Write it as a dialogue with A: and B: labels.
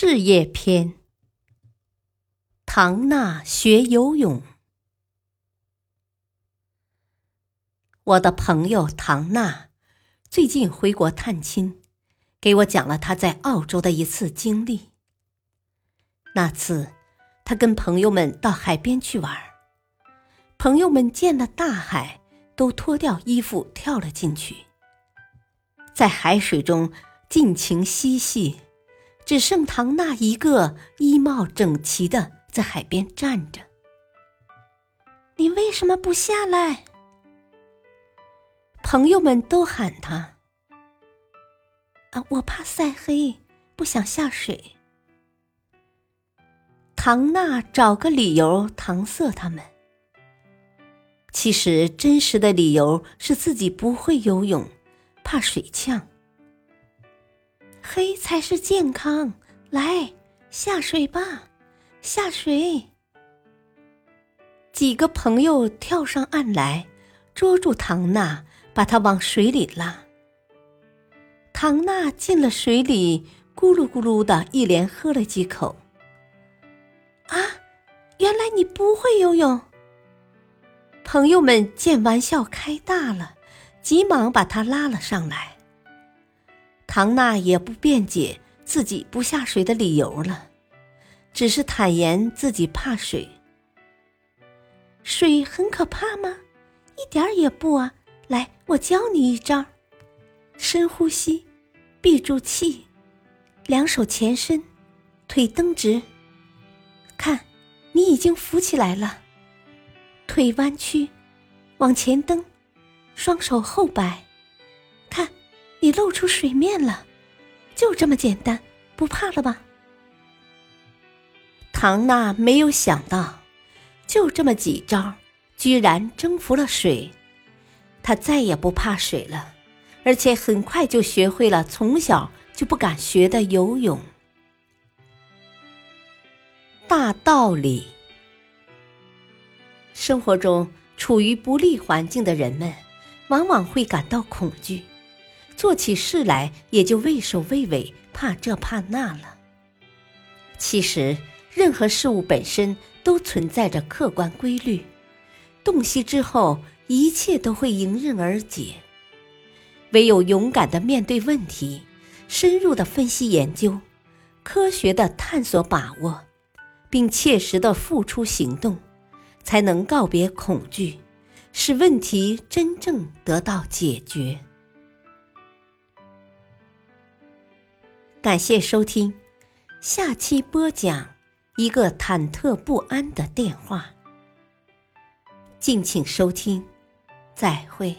A: 事业篇：唐娜学游泳。我的朋友唐娜最近回国探亲，给我讲了她在澳洲的一次经历。那次，她跟朋友们到海边去玩，朋友们见了大海，都脱掉衣服跳了进去，在海水中尽情嬉戏。只剩唐娜一个衣帽整齐的在海边站着。你为什么不下来？朋友们都喊他。啊，我怕晒黑，不想下水。唐娜找个理由搪塞他们。其实真实的理由是自己不会游泳，怕水呛。黑才是健康，来下水吧，下水。几个朋友跳上岸来，捉住唐娜，把她往水里拉。唐娜进了水里，咕噜咕噜的一连喝了几口。啊，原来你不会游泳！朋友们见玩笑开大了，急忙把她拉了上来。唐娜也不辩解自己不下水的理由了，只是坦言自己怕水。水很可怕吗？一点儿也不啊！来，我教你一招：深呼吸，闭住气，两手前伸，腿蹬直。看，你已经浮起来了。腿弯曲，往前蹬，双手后摆。你露出水面了，就这么简单，不怕了吧？唐娜没有想到，就这么几招，居然征服了水。她再也不怕水了，而且很快就学会了从小就不敢学的游泳。大道理：生活中处于不利环境的人们，往往会感到恐惧。做起事来也就畏首畏尾，怕这怕那了。其实，任何事物本身都存在着客观规律，洞悉之后，一切都会迎刃而解。唯有勇敢的面对问题，深入的分析研究，科学的探索把握，并切实的付出行动，才能告别恐惧，使问题真正得到解决。感谢收听，下期播讲一个忐忑不安的电话。敬请收听，再会。